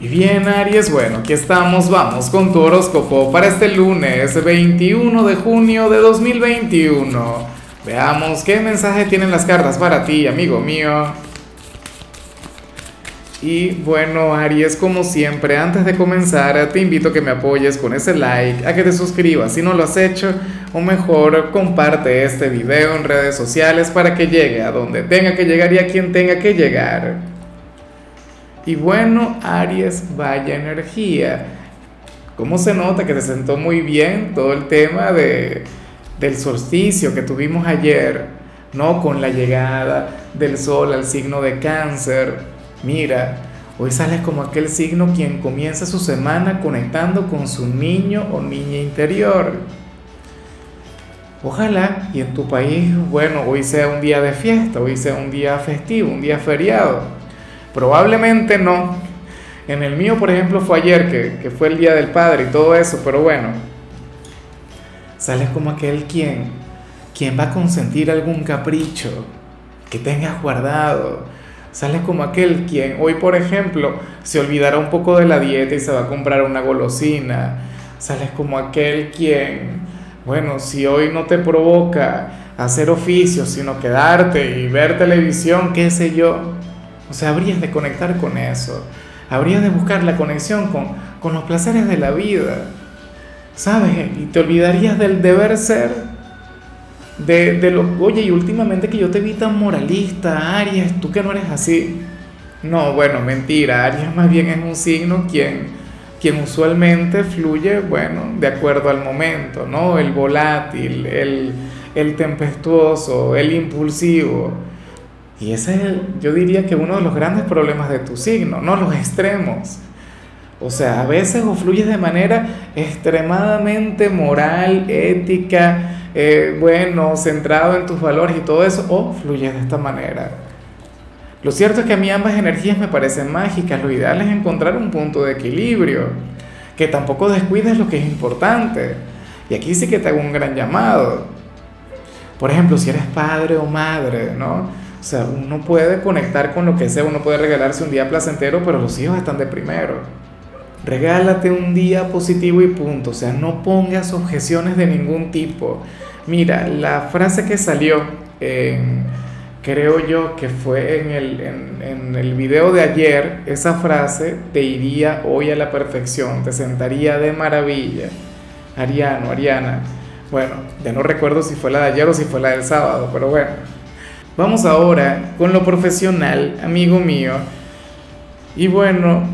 Y bien, Aries, bueno, aquí estamos, vamos con tu horóscopo para este lunes 21 de junio de 2021. Veamos qué mensaje tienen las cartas para ti, amigo mío. Y bueno, Aries, como siempre, antes de comenzar, te invito a que me apoyes con ese like, a que te suscribas si no lo has hecho, o mejor, comparte este video en redes sociales para que llegue a donde tenga que llegar y a quien tenga que llegar. Y bueno, Aries, vaya energía. ¿Cómo se nota que se sentó muy bien todo el tema de, del solsticio que tuvimos ayer, ¿no? Con la llegada del sol al signo de cáncer. Mira, hoy sales como aquel signo quien comienza su semana conectando con su niño o niña interior. Ojalá y en tu país, bueno, hoy sea un día de fiesta, hoy sea un día festivo, un día feriado Probablemente no. En el mío, por ejemplo, fue ayer, que, fue el Día del Padre y todo eso, pero bueno, sales como aquel quien, quien va a consentir algún capricho que tengas guardado. Sales como aquel quien hoy, por ejemplo, se olvidará un poco de la dieta y se va a comprar una golosina. Sales como aquel quien, bueno, si hoy no te provoca hacer oficio, sino quedarte y ver televisión, qué sé yo, o sea, habrías de conectar con eso. Habrías de buscar la conexión con, con los placeres de la vida. ¿Sabes? Y te olvidarías del deber ser. De, de lo, oye, y últimamente que yo te vi tan moralista, Aries, tú que no eres así. No, bueno, mentira. Aries más bien es un signo quien, quien usualmente fluye, bueno, de acuerdo al momento, ¿no? El volátil, el, el tempestuoso, el impulsivo. Y ese es, yo diría que uno de los grandes problemas de tu signo, no los extremos. O sea, a veces o fluyes de manera extremadamente moral, ética, eh, bueno, centrado en tus valores y todo eso, o fluyes de esta manera. Lo cierto es que a mí ambas energías me parecen mágicas. Lo ideal es encontrar un punto de equilibrio, que tampoco descuides lo que es importante. Y aquí sí que te hago un gran llamado. Por ejemplo, si eres padre o madre, ¿no? O sea, uno puede conectar con lo que sea, uno puede regalarse un día placentero, pero los hijos están de primero. Regálate un día positivo y punto. O sea, no pongas objeciones de ningún tipo. Mira, la frase que salió, creo yo que fue en el, en, en el video de ayer, esa frase te iría hoy a la perfección, te sentaría de maravilla. Ariano, Ariana. Bueno, ya no recuerdo si fue la de ayer o si fue la del sábado, pero bueno. Vamos ahora con lo profesional, amigo mío. Y bueno,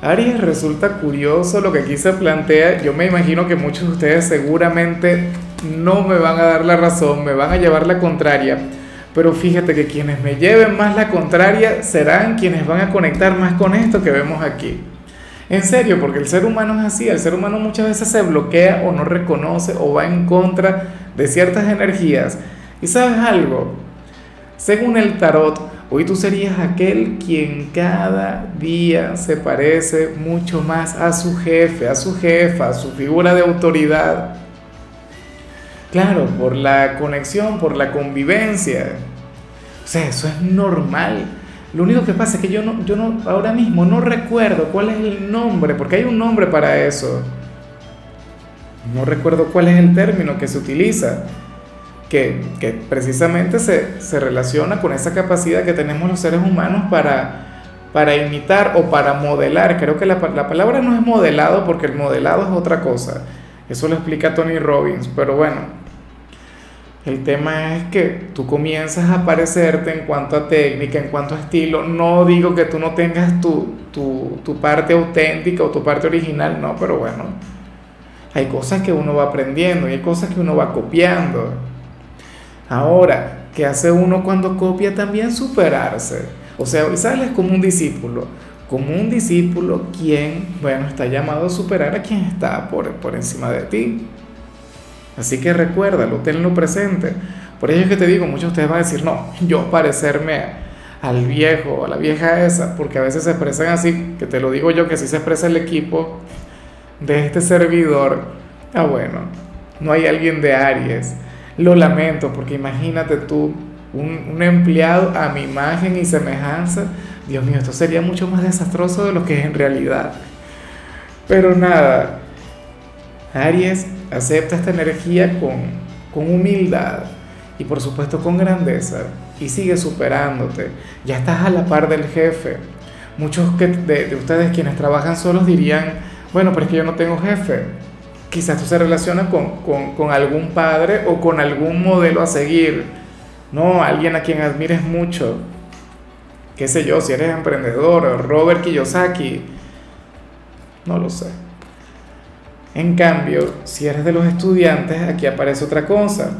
Aries resulta curioso lo que aquí se plantea. Yo me imagino que muchos de ustedes seguramente no me van a dar la razón, me van a llevar la contraria. Pero fíjate que quienes me lleven más la contraria serán quienes van a conectar más con esto que vemos aquí. En serio, porque el ser humano es así, el ser humano muchas veces se bloquea o no reconoce o va en contra de ciertas energías y sabes algo, según el tarot, hoy tú serías aquel quien cada día se parece mucho más a su jefe, a su jefa, a su figura de autoridad. Claro, por la conexión, por la convivencia. O sea, eso es normal. Lo único que pasa es que yo no, yo no, ahora mismo no recuerdo cuál es el nombre, porque hay un nombre para eso. No recuerdo cuál es el término que se utiliza que, precisamente se, se, relaciona con esa capacidad que tenemos los seres humanos para, para imitar o para modelar. Creo que la, la palabra no es modelado porque el modelado es otra cosa. Eso lo explica Tony Robbins, pero bueno, el tema es que tú comienzas a parecerte en cuanto a técnica, en cuanto a estilo. No digo que tú no tengas tu, tu, tu, parte auténtica o tu parte original, no, pero bueno, hay cosas que uno va aprendiendo y hay cosas que uno va copiando. Ahora, ¿qué hace uno cuando copia? También superarse. O sea, sales como un discípulo, como un discípulo quien, bueno, está llamado a superar a quien está por, por encima de ti. Así que recuérdalo, tenlo presente. Por ello es que te digo, muchos de ustedes van a decir, no, yo parecerme al viejo, a la vieja esa, porque a veces se expresan así, que te lo digo yo, que así se expresa el equipo de este servidor. Ah, bueno, no hay alguien de Aries lo lamento porque imagínate tú, un, empleado a mi imagen y semejanza, Dios mío, esto sería mucho más desastroso de lo que es en realidad. Pero nada, Aries acepta esta energía con, con humildad y por supuesto con grandeza y sigue superándote. Ya estás a la par del jefe. Muchos de, de ustedes quienes trabajan solos dirían, bueno, pero es que yo no tengo jefe. Quizás esto se relaciona con, con, con algún padre o con algún modelo a seguir. No, alguien a quien admires mucho. Qué sé yo, si eres emprendedor, Robert Kiyosaki. No lo sé. En cambio, si eres de los estudiantes, aquí aparece otra cosa.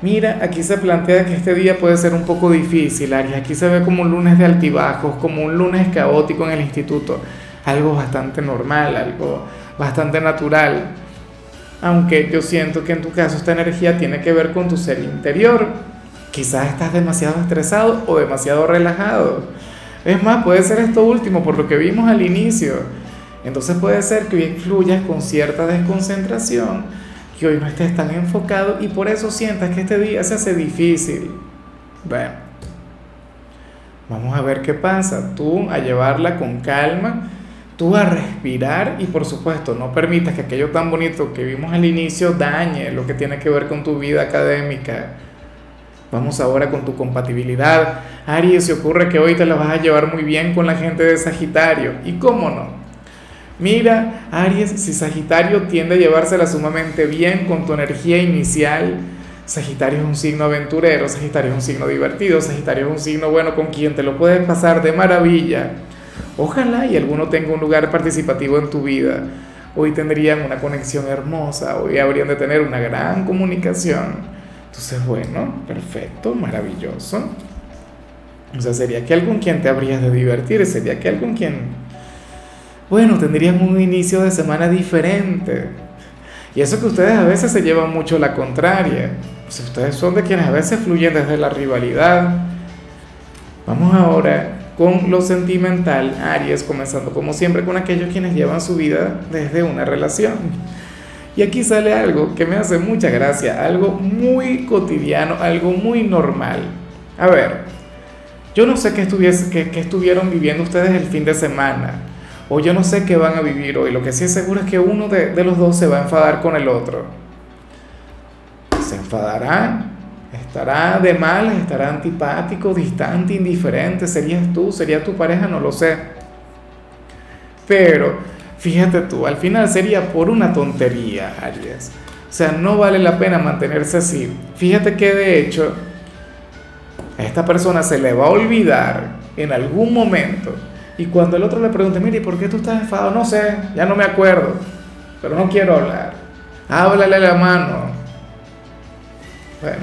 Mira, aquí se plantea que este día puede ser un poco difícil, Aries. Aquí se ve como un lunes de altibajos, como un lunes caótico en el instituto. Algo bastante normal, algo bastante natural. Aunque yo siento que en tu caso esta energía tiene que ver con tu ser interior. Quizás estás demasiado estresado o demasiado relajado. Es más, puede ser esto último por lo que vimos al inicio entonces puede ser que hoy fluyas con cierta desconcentración, que hoy no estés tan enfocado y por eso sientas que este día se hace difícil. Bueno, vamos a ver qué pasa. Tú a llevarla con calma, tú a respirar y por supuesto no permitas que aquello tan bonito que vimos al inicio dañe lo que tiene que ver con tu vida académica. Vamos ahora con tu compatibilidad. Aries, se ocurre que hoy te la vas a llevar muy bien con la gente de Sagitario. ¿Y cómo no? Mira, Aries, si Sagitario tiende a llevársela sumamente bien con tu energía inicial, Sagitario es un signo aventurero, Sagitario es un signo divertido, Sagitario es un signo bueno con quien te lo puedes pasar de maravilla. Ojalá y alguno tenga un lugar participativo en tu vida. Hoy tendrían una conexión hermosa, hoy habrían de tener una gran comunicación. Entonces, bueno, perfecto, maravilloso. O sea, sería que algún quien te habrías de divertir, sería que algún quien bueno, tendrían un inicio de semana diferente. Y eso que ustedes a veces se llevan mucho la contraria. Ustedes son de quienes a veces fluyen desde la rivalidad. Vamos ahora con lo sentimental, Aries, comenzando como siempre con aquellos quienes llevan su vida desde una relación. Y aquí sale algo que me hace mucha gracia, algo muy cotidiano, algo muy normal. A ver, yo no sé qué, qué, estuvieron viviendo ustedes el fin de semana o yo no sé qué van a vivir hoy. Lo que sí es seguro es que uno de, los dos se va a enfadar con el otro. Se enfadará, estará de mal, estará antipático, distante, indiferente. ¿Serías tú? ¿Sería tu pareja? No lo sé. Pero fíjate tú, al final sería por una tontería, Aries. O sea, no vale la pena mantenerse así. Fíjate que de hecho a esta persona se le va a olvidar en algún momento y cuando el otro le pregunte, mire, ¿por qué tú estás enfadado? No sé, ya no me acuerdo, pero no quiero hablar. Háblale a la mano. Bueno,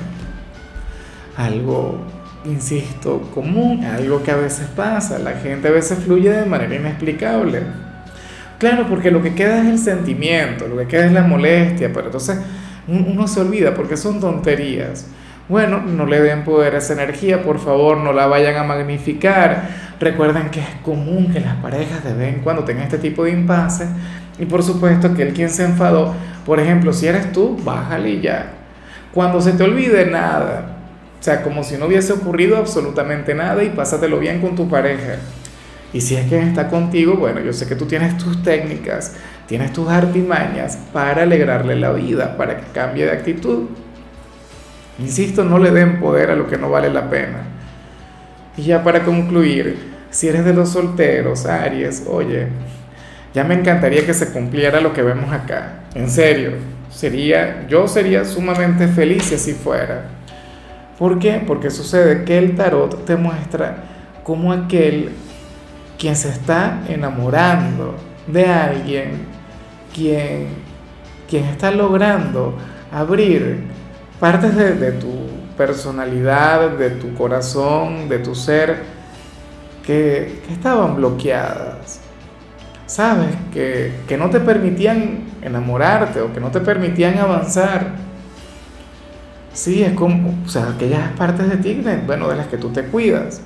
algo, insisto, común, algo que a veces pasa. La gente a veces fluye de manera inexplicable. Claro, porque lo que queda es el sentimiento, lo que queda es la molestia, pero entonces uno se olvida porque son tonterías. Bueno, no le den poder a esa energía, por favor, no la vayan a magnificar. Recuerden que es común que las parejas de vez en cuando tengan este tipo de impases. Y por supuesto que el quien se enfadó, por ejemplo, si eres tú, bájale y ya. Cuando se te olvide nada, o sea, como si no hubiese ocurrido absolutamente nada y pásatelo bien con tu pareja. Y si es quien está contigo, bueno, yo sé que tú tienes tus técnicas, tienes tus artimañas para alegrarle la vida, para que cambie de actitud. Insisto, no le den poder a lo que no vale la pena. Y ya para concluir, si eres de los solteros, Aries, oye, ya me encantaría que se cumpliera lo que vemos acá. En serio, sería, yo sería sumamente feliz si así fuera. ¿Por qué? Porque sucede que el tarot te muestra como aquel quien se está enamorando de alguien, quien, quien está logrando abrir partes de, tu personalidad, de tu corazón, de tu ser, que, estaban bloqueadas. ¿Sabes? Que, que, no te permitían enamorarte o que no te permitían avanzar. Sí, es como, o sea, aquellas partes de ti, bueno, de las que tú te cuidas.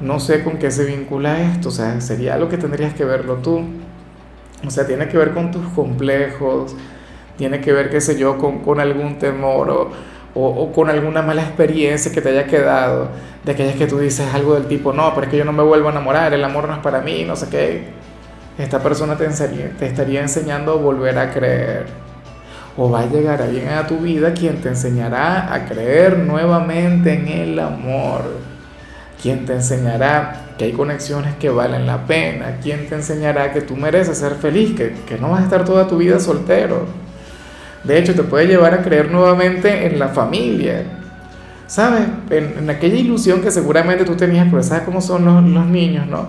No sé con qué se vincula esto, o sea, sería algo que tendrías que verlo tú. O sea, tiene que ver con tus complejos, tiene que ver, qué sé yo, con, algún temor o, con alguna mala experiencia que te haya quedado, de aquellas que tú dices algo del tipo, no, pero es que yo no me vuelvo a enamorar, el amor no es para mí, no sé qué. Esta persona te, te estaría enseñando a volver a creer. O va a llegar alguien a tu vida quien te enseñará a creer nuevamente en el amor. Quien te enseñará que hay conexiones que valen la pena. Quien te enseñará que tú mereces ser feliz, que, que no vas a estar toda tu vida soltero de hecho, te puede llevar a creer nuevamente en la familia. ¿Sabes? En, aquella ilusión que seguramente tú tenías, pero sabes cómo son los, los niños, ¿no?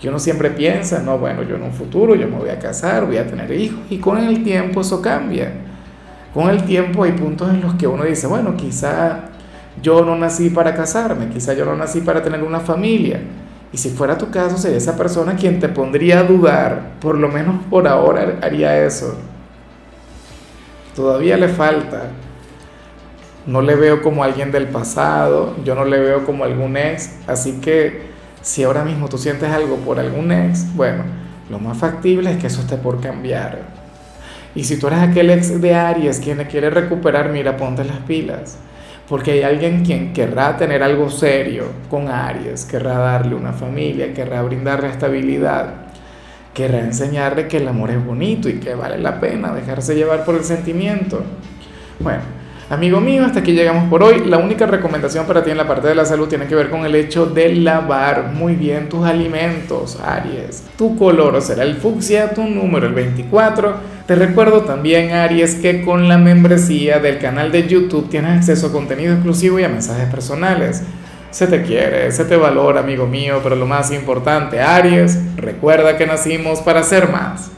Que uno siempre piensa, no, bueno, yo en un futuro yo me voy a casar, voy a tener hijos, y con el tiempo eso cambia. Con el tiempo hay puntos en los que uno dice, bueno, quizá yo no nací para casarme, quizá yo no nací para tener una familia. Y si fuera tu caso, sería esa persona quien te pondría a dudar, por lo menos por ahora haría eso todavía le falta. No le veo como alguien del pasado, yo no le veo como algún ex, así que si ahora mismo tú sientes algo por algún ex, bueno, lo más factible es que eso esté por cambiar. Y si tú eres aquel ex de Aries quien quiere recuperar, mira, ponte las pilas. Porque hay alguien quien querrá tener algo serio con Aries, querrá darle una familia, querrá brindarle estabilidad querrá enseñarle que el amor es bonito y que vale la pena dejarse llevar por el sentimiento. Bueno, amigo mío, hasta aquí llegamos por hoy. La única recomendación para ti en la parte de la salud tiene que ver con el hecho de lavar muy bien tus alimentos, Aries. Tu color será el fucsia, tu número el 24. Te recuerdo también, Aries, que con la membresía del canal de YouTube tienes acceso a contenido exclusivo y a mensajes personales. Se te quiere, se te valora, amigo mío, pero lo más importante, Aries, recuerda que nacimos para ser más.